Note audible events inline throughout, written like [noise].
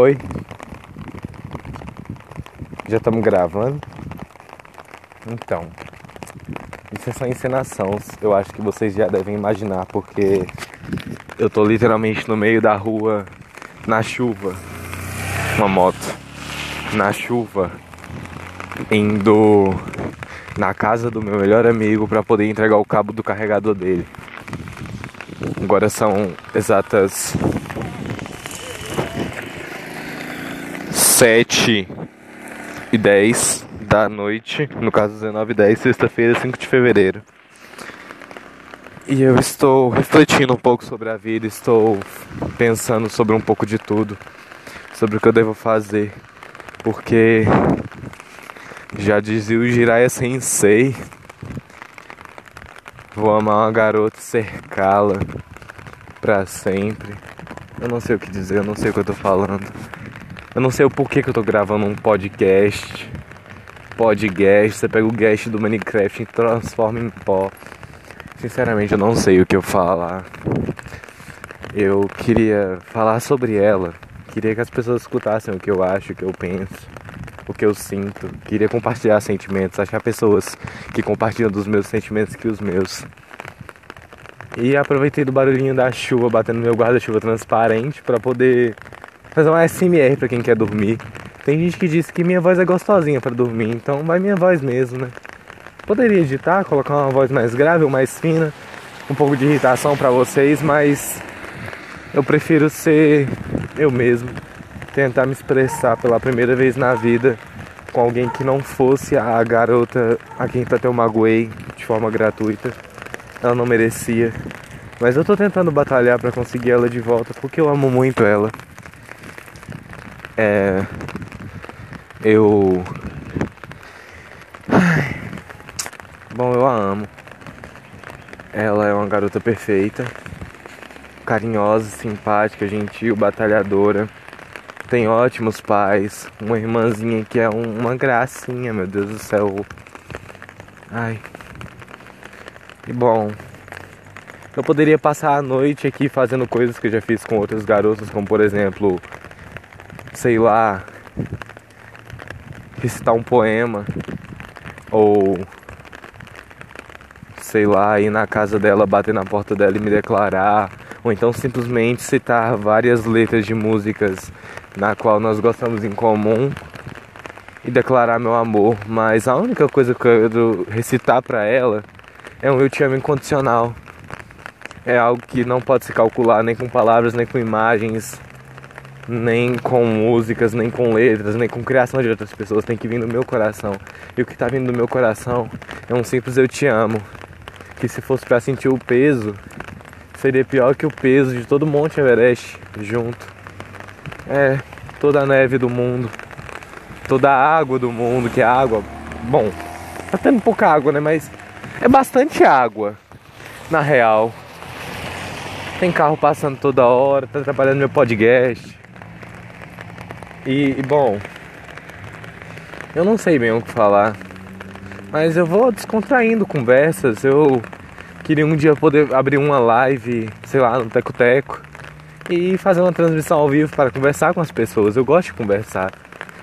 Oi. Já estamos gravando? Então, isso é só encenação. Eu acho que vocês já devem imaginar, porque eu tô literalmente no meio da rua, na chuva. Uma moto. Na chuva. Indo na casa do meu melhor amigo para poder entregar o cabo do carregador dele. Agora são exatas sete e dez da noite, no caso 19 e 10, sexta-feira, 5 de fevereiro. E eu estou refletindo um pouco sobre a vida, estou pensando sobre um pouco de tudo, sobre o que eu devo fazer, porque já dizia o Jiraiya Sensei, vou amar uma garota e cercá-la pra sempre. Eu não sei o que dizer, eu não sei o que eu tô falando. Eu não sei o porquê que eu tô gravando um podcast. Podcast, você pega o guest do Minecraft e transforma em pó. Sinceramente, eu não sei o que eu falar. Eu queria falar sobre ela. Queria que as pessoas escutassem o que eu acho, o que eu penso, o que eu sinto. Queria compartilhar sentimentos, achar pessoas que compartilham dos meus sentimentos que os meus. E aproveitei do barulhinho da chuva batendo no meu guarda-chuva transparente para poder fazer uma SMR para quem quer dormir. Tem gente que diz que minha voz é gostosinha para dormir, então vai minha voz mesmo, né? Poderia editar, colocar uma voz mais grave ou mais fina, um pouco de irritação para vocês, mas eu prefiro ser eu mesmo, tentar me expressar pela primeira vez na vida com alguém que não fosse a garota a quem até eu magoei de forma gratuita. Ela não merecia. Mas eu tô tentando batalhar para conseguir ela de volta porque eu amo muito ela. É. Eu. Ai. Bom, eu a amo. Ela é uma garota perfeita, carinhosa, simpática, gentil, batalhadora. Tem ótimos pais, uma irmãzinha que é uma gracinha, meu Deus do céu. Ai. E bom, eu poderia passar a noite aqui fazendo coisas que eu já fiz com outros garotos, como por exemplo, sei lá, recitar um poema ou sei lá, ir na casa dela, bater na porta dela e me declarar, ou então simplesmente citar várias letras de músicas na qual nós gostamos em comum e declarar meu amor, mas a única coisa que eu quero recitar para ela é um eu te amo incondicional. É algo que não pode se calcular nem com palavras, nem com imagens, nem com músicas, nem com letras, nem com criação de outras pessoas. Tem que vir do meu coração. E o que tá vindo do meu coração é um simples eu te amo. Que se fosse para sentir o peso, seria pior que o peso de todo o Monte Everest junto. É, toda a neve do mundo, toda a água do mundo, que é água. Bom, tá tendo pouca água, né? Mas é bastante água, na real. Tem carro passando toda hora, tá trabalhando meu podcast. E, e, bom, eu não sei bem o que falar, mas eu vou descontraindo conversas. Eu queria um dia poder abrir uma live, sei lá, no Teco Teco e fazer uma transmissão ao vivo para conversar com as pessoas. Eu gosto de conversar.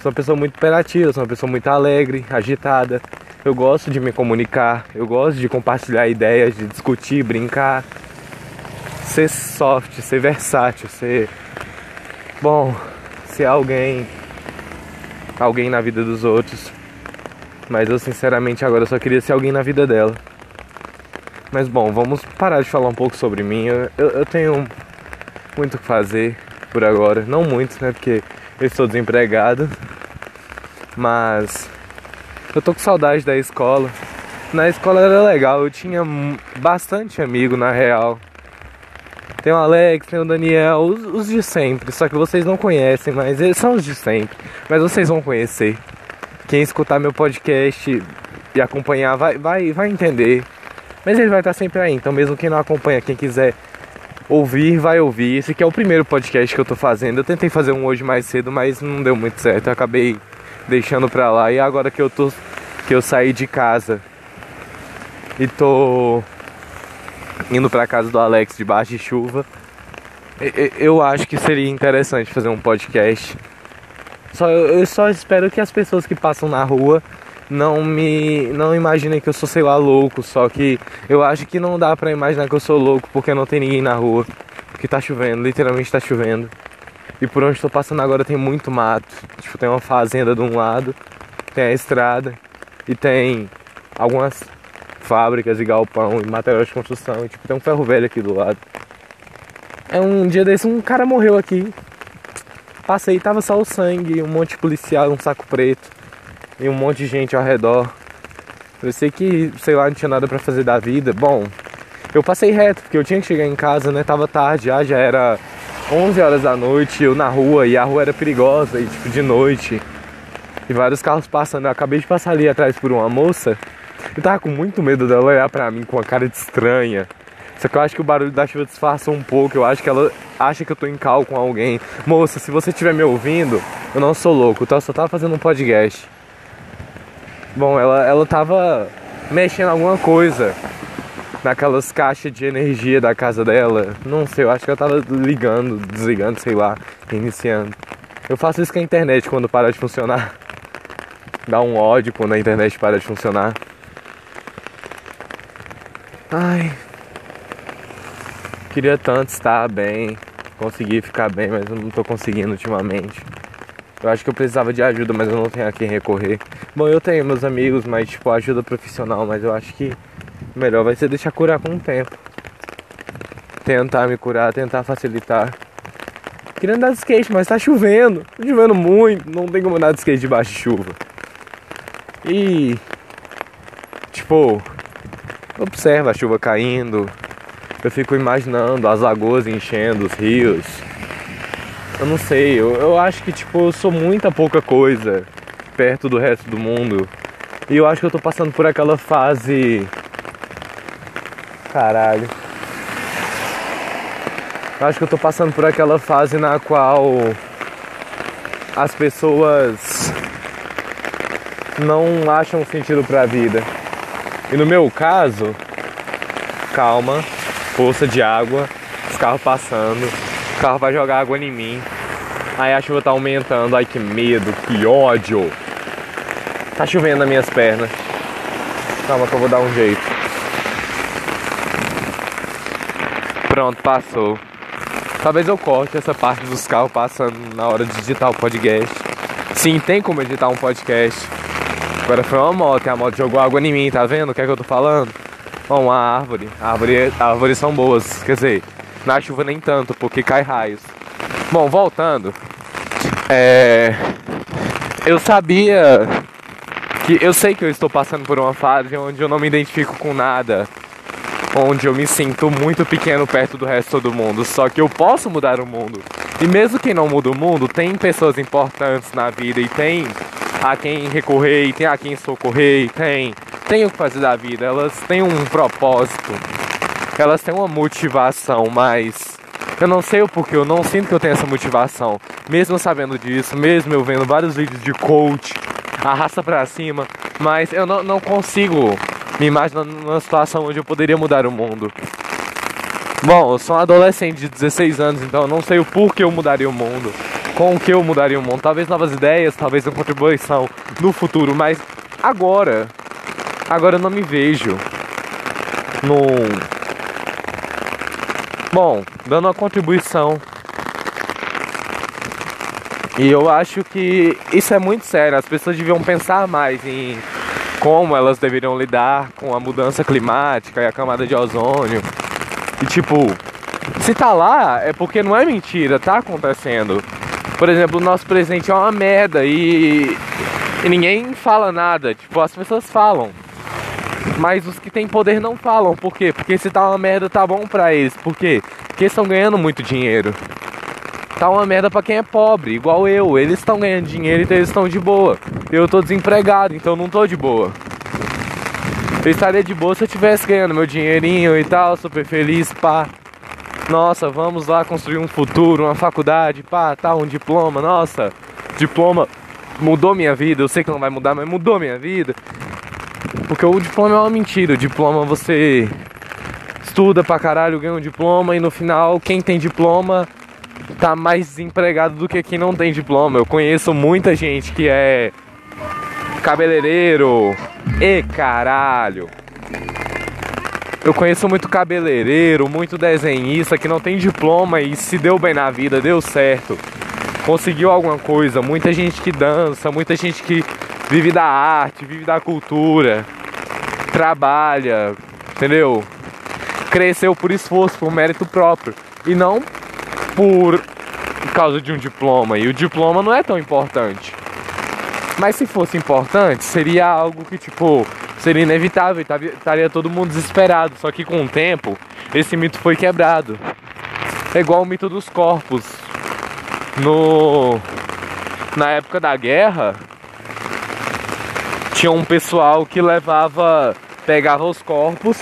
Sou uma pessoa muito imperativa, sou uma pessoa muito alegre, agitada. Eu gosto de me comunicar, eu gosto de compartilhar ideias, de discutir, brincar, ser soft, ser versátil, ser bom, ser alguém, alguém na vida dos outros. Mas eu sinceramente agora só queria ser alguém na vida dela. Mas bom, vamos parar de falar um pouco sobre mim. Eu, eu, eu tenho muito o que fazer por agora. Não muito, né? Porque eu estou desempregado. Mas eu tô com saudade da escola. Na escola era legal, eu tinha bastante amigo na real. Tem o Alex, tem o Daniel, os, os, de sempre, só que vocês não conhecem, mas eles são os de sempre. Mas vocês vão conhecer. Quem escutar meu podcast e acompanhar vai, vai, vai entender. Mas ele vai estar sempre aí, então mesmo quem não acompanha, quem quiser ouvir, vai ouvir. Esse aqui é o primeiro podcast que eu tô fazendo. Eu tentei fazer um hoje mais cedo, mas não deu muito certo. Eu acabei deixando pra lá. E agora que eu tô. que eu saí de casa e tô indo pra casa do Alex debaixo de chuva. eu acho que seria interessante fazer um podcast. Só, eu só espero que as pessoas que passam na rua não me não imaginem que eu sou sei lá louco, só que eu acho que não dá para imaginar que eu sou louco porque não tem ninguém na rua, porque tá chovendo, literalmente tá chovendo. E por onde estou passando agora tem muito mato. Tipo, tem uma fazenda de um lado, tem a estrada e tem algumas fábricas e galpão e material de construção. E, tipo, tem um ferro velho aqui do lado. É um dia desse, um cara morreu aqui. Passei, tava só o sangue, um monte de policial, um saco preto e um monte de gente ao redor. Eu sei que, sei lá, não tinha nada para fazer da vida. Bom, eu passei reto, porque eu tinha que chegar em casa, né? Tava tarde já, já era 11 horas da noite, eu na rua, e a rua era perigosa, e tipo, de noite. E vários carros passando. Eu acabei de passar ali atrás por uma moça. Eu tava com muito medo dela olhar pra mim com uma cara de estranha. Só que eu acho que o barulho da chuva disfarça um pouco. Eu acho que ela acha que eu tô em cal com alguém. Moça, se você estiver me ouvindo, eu não sou louco, tá? Eu só tava fazendo um podcast. Bom, ela, ela tava mexendo alguma coisa naquelas caixas de energia da casa dela. Não sei, eu acho que ela tava ligando, desligando, sei lá, iniciando. Eu faço isso com a internet quando para de funcionar. Dá um ódio quando a internet para de funcionar. Ai. Queria tanto estar bem, conseguir ficar bem, mas eu não tô conseguindo ultimamente. Eu acho que eu precisava de ajuda, mas eu não tenho a quem recorrer. Bom, eu tenho meus amigos, mas tipo, ajuda profissional, mas eu acho que melhor vai ser deixar curar com o tempo. Tentar me curar, tentar facilitar. Queria andar de skate, mas tá chovendo. Tá chovendo muito, não tem como andar de skate debaixo de chuva. E. Tipo, observa a chuva caindo. Eu fico imaginando as lagoas enchendo, os rios. Eu não sei, eu, eu acho que tipo, eu sou muita pouca coisa perto do resto do mundo. E eu acho que eu tô passando por aquela fase Caralho. Acho que eu tô passando por aquela fase na qual as pessoas não acham sentido pra vida. E no meu caso, calma, poça de água, os carros passando, o carro vai jogar água em mim. Aí a chuva tá aumentando, ai que medo, que ódio. Tá chovendo nas minhas pernas. Calma que eu vou dar um jeito. Pronto, passou. Talvez eu corte essa parte dos carros passando na hora de editar o podcast. Sim, tem como editar um podcast. Agora foi uma moto e a moto jogou água em mim, tá vendo o que é que eu tô falando? Bom, uma árvore. Árvore, árvores são boas, quer dizer, na chuva nem tanto, porque cai raios. Bom, voltando. É. Eu sabia que. Eu sei que eu estou passando por uma fase onde eu não me identifico com nada onde eu me sinto muito pequeno perto do resto do mundo. Só que eu posso mudar o mundo. E mesmo quem não muda o mundo, tem pessoas importantes na vida e tem a quem recorrer, tem a quem socorrer, tem, tem o que fazer da vida. Elas têm um propósito, elas têm uma motivação, mas eu não sei o porquê, eu não sinto que eu tenho essa motivação. Mesmo sabendo disso, mesmo eu vendo vários vídeos de coach, arrasta pra cima, mas eu não, não consigo me imagino numa situação onde eu poderia mudar o mundo. Bom, eu sou um adolescente de 16 anos, então eu não sei o porquê eu mudaria o mundo. Com o que eu mudaria o mundo. Talvez novas ideias, talvez uma contribuição no futuro, mas agora, agora eu não me vejo no. Bom, dando uma contribuição. E eu acho que isso é muito sério. As pessoas deviam pensar mais em como elas deveriam lidar com a mudança climática e a camada de ozônio. E tipo, se tá lá é porque não é mentira, tá acontecendo. Por exemplo, o nosso presente é uma merda e, e ninguém fala nada. Tipo, as pessoas falam. Mas os que têm poder não falam. Por quê? Porque se tá uma merda, tá bom pra eles. Por quê? Porque estão ganhando muito dinheiro. Tá uma merda pra quem é pobre, igual eu. Eles estão ganhando dinheiro, então eles estão de boa. Eu tô desempregado, então não tô de boa. Eu estaria de boa se eu tivesse ganhando meu dinheirinho e tal, super feliz, pá. Nossa, vamos lá construir um futuro, uma faculdade, pá, tá, um diploma, nossa, diploma mudou minha vida, eu sei que não vai mudar, mas mudou minha vida. Porque o diploma é uma mentira, o diploma você estuda pra caralho, ganha um diploma e no final quem tem diploma tá mais desempregado do que quem não tem diploma. Eu conheço muita gente que é cabeleireiro e caralho. Eu conheço muito cabeleireiro, muito desenhista que não tem diploma e se deu bem na vida, deu certo. Conseguiu alguma coisa. Muita gente que dança, muita gente que vive da arte, vive da cultura, trabalha, entendeu? Cresceu por esforço, por mérito próprio e não por causa de um diploma. E o diploma não é tão importante. Mas se fosse importante, seria algo que, tipo, seria inevitável, estaria todo mundo desesperado. Só que com o tempo, esse mito foi quebrado. É igual o mito dos corpos. No na época da guerra, tinha um pessoal que levava, pegava os corpos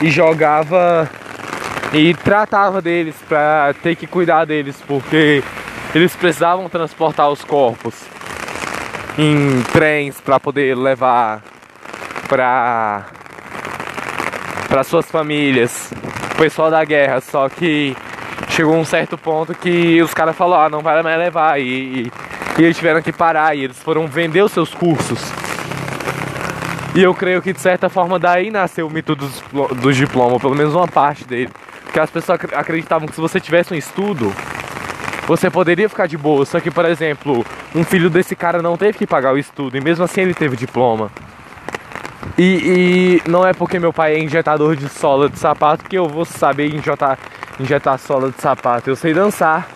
e jogava e tratava deles para ter que cuidar deles, porque eles precisavam transportar os corpos em trens para poder levar para para suas famílias, o pessoal da guerra, só que chegou um certo ponto que os caras falaram, ah, não vai mais levar e, e, e eles tiveram que parar e eles foram vender os seus cursos. E eu creio que de certa forma daí nasceu o mito dos, dos diplomas, pelo menos uma parte dele. Porque as pessoas acreditavam que se você tivesse um estudo, você poderia ficar de boa. Só que, por exemplo, um filho desse cara não teve que pagar o estudo e mesmo assim ele teve diploma. E, e não é porque meu pai é injetador de sola de sapato que eu vou saber injetar, injetar sola de sapato. Eu sei dançar.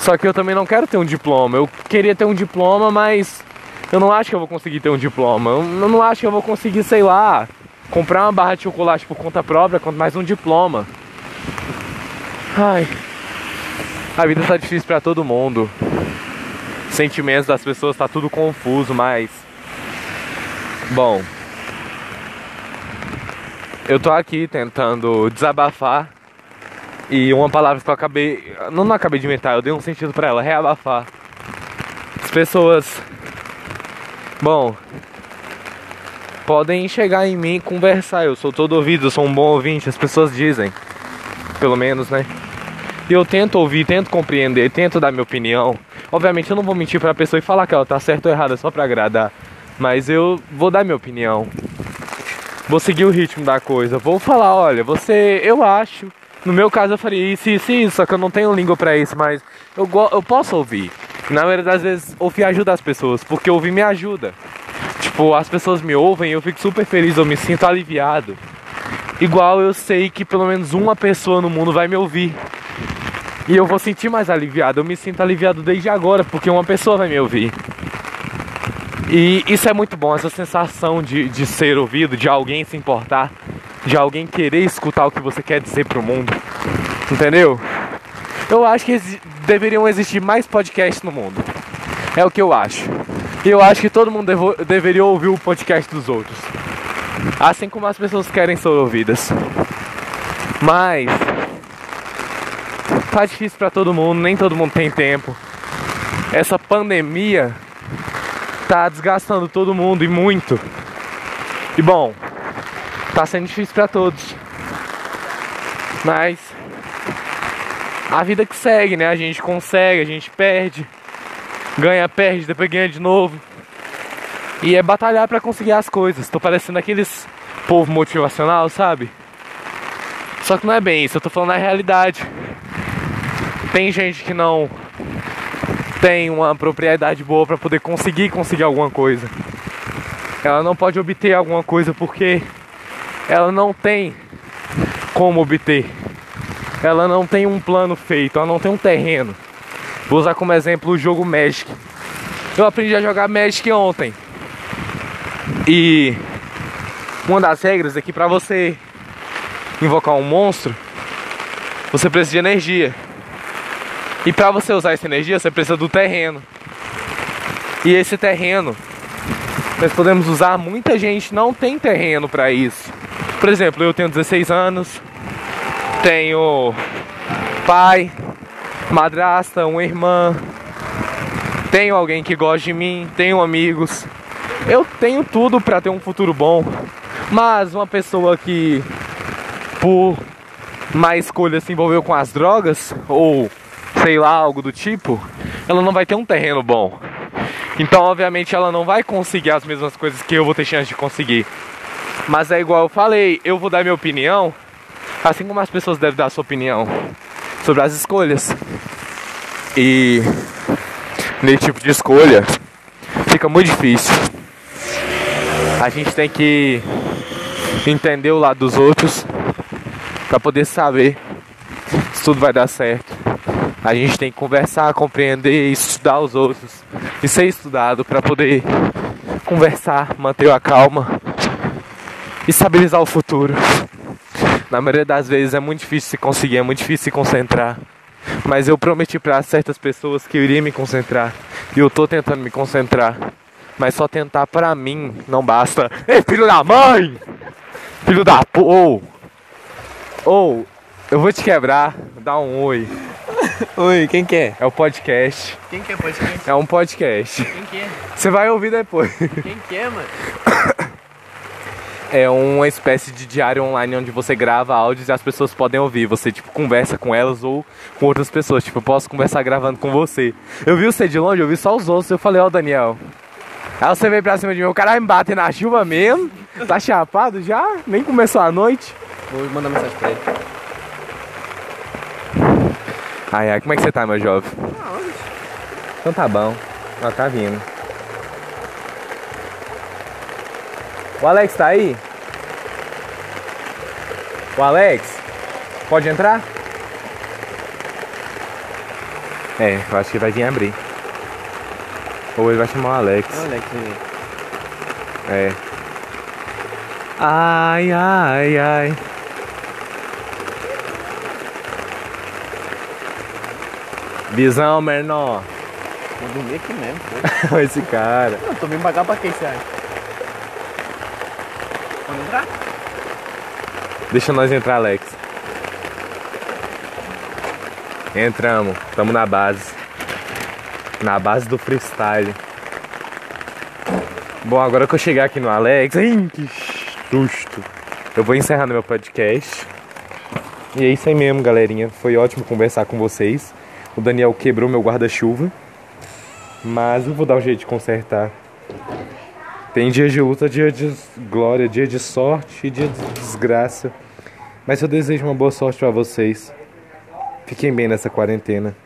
Só que eu também não quero ter um diploma. Eu queria ter um diploma, mas eu não acho que eu vou conseguir ter um diploma. Eu não acho que eu vou conseguir, sei lá, comprar uma barra de chocolate por conta própria, quanto mais um diploma. Ai. A vida tá difícil para todo mundo. Sentimentos das pessoas tá tudo confuso, mas bom. Eu tô aqui tentando desabafar e uma palavra que eu acabei, não, não acabei de inventar, eu dei um sentido para ela, reabafar. As pessoas bom, podem chegar em mim e conversar. Eu sou todo ouvido, eu sou um bom ouvinte, as pessoas dizem. Pelo menos, né? E eu tento ouvir, tento compreender, tento dar minha opinião. Obviamente eu não vou mentir pra pessoa e falar que ela tá certa ou errada só pra agradar. Mas eu vou dar minha opinião. Vou seguir o ritmo da coisa. Vou falar, olha, você, eu acho. No meu caso eu faria isso, isso, isso, só que eu não tenho língua pra isso, mas eu, eu posso ouvir. Na verdade, às vezes, ouvir ajuda as pessoas, porque ouvir me ajuda. Tipo, as pessoas me ouvem e eu fico super feliz, eu me sinto aliviado. Igual eu sei que pelo menos uma pessoa no mundo vai me ouvir. E eu vou sentir mais aliviado. Eu me sinto aliviado desde agora, porque uma pessoa vai me ouvir. E isso é muito bom, essa sensação de, de ser ouvido, de alguém se importar, de alguém querer escutar o que você quer dizer pro mundo. Entendeu? Eu acho que deveriam existir mais podcasts no mundo. É o que eu acho. E eu acho que todo mundo deveria ouvir o podcast dos outros. Assim como as pessoas querem ser ouvidas. Mas tá difícil para todo mundo, nem todo mundo tem tempo. Essa pandemia tá desgastando todo mundo e muito. E bom, tá sendo difícil para todos. Mas a vida que segue, né? A gente consegue, a gente perde, ganha, perde, depois ganha de novo. E é batalhar para conseguir as coisas. Tô parecendo aqueles povo motivacional, sabe? Só que não é bem isso, eu tô falando a realidade. Tem gente que não tem uma propriedade boa para poder conseguir conseguir alguma coisa. Ela não pode obter alguma coisa porque ela não tem como obter. Ela não tem um plano feito, ela não tem um terreno. Vou usar como exemplo o jogo Magic. Eu aprendi a jogar Magic ontem. E uma das regras é que para você invocar um monstro, você precisa de energia. E para você usar essa energia, você precisa do terreno. E esse terreno, nós podemos usar, muita gente não tem terreno para isso. Por exemplo, eu tenho 16 anos, tenho pai, madrasta, uma irmã, tenho alguém que gosta de mim, tenho amigos. Eu tenho tudo para ter um futuro bom. Mas uma pessoa que por má escolha se envolveu com as drogas, ou sei lá, algo do tipo, ela não vai ter um terreno bom. Então, obviamente, ela não vai conseguir as mesmas coisas que eu vou ter chance de conseguir. Mas é igual eu falei, eu vou dar minha opinião, assim como as pessoas devem dar a sua opinião sobre as escolhas. E nesse tipo de escolha fica muito difícil. A gente tem que entender o lado dos outros para poder saber se tudo vai dar certo. A gente tem que conversar, compreender, estudar os outros e ser estudado para poder conversar, manter a calma e estabilizar o futuro. Na maioria das vezes é muito difícil se conseguir, é muito difícil se concentrar. Mas eu prometi para certas pessoas que eu iria me concentrar. E eu tô tentando me concentrar. Mas só tentar para mim não basta. Ei, filho da mãe! Filho da Ou! Ou, eu vou te quebrar. Dá um oi. [laughs] Oi, quem que é? É o podcast. Quem que é podcast? É um podcast. Quem que é? Você vai ouvir depois. [laughs] Quem que é, mano? É uma espécie de diário online onde você grava áudios e as pessoas podem ouvir. Você, tipo, conversa com elas ou com outras pessoas. Tipo, eu posso conversar gravando com você. Eu vi você de longe, eu vi só os outros. Eu falei, ó, oh, Daniel. Aí você veio pra cima de mim, o cara me bate na chuva mesmo. Tá chapado já? Nem começou a noite. Vou mandar mensagem pra ele. Ai, ai, como é que você tá, meu jovem? Ah? Então tá bom. Ó, tá vindo. O Alex tá aí? O Alex? Pode entrar? É, eu acho que vai vir abrir. Ou ele vai chamar o Alex. O Alex, né? É. Ai, ai, ai. Visão, menor. Vou dormir aqui mesmo, pô. [laughs] Esse cara. Não, tô vindo cá pra quê, você acha? Vamos entrar? Deixa nós entrar, Alex. Entramos, estamos na base. Na base do freestyle. Bom, agora que eu chegar aqui no Alex. Ai, que susto! Eu vou encerrando meu podcast. E é isso aí mesmo, galerinha. Foi ótimo conversar com vocês. O Daniel quebrou meu guarda-chuva. Mas eu vou dar um jeito de consertar. Tem dia de luta, dia de glória, dia de sorte e dia de desgraça. Mas eu desejo uma boa sorte para vocês. Fiquem bem nessa quarentena.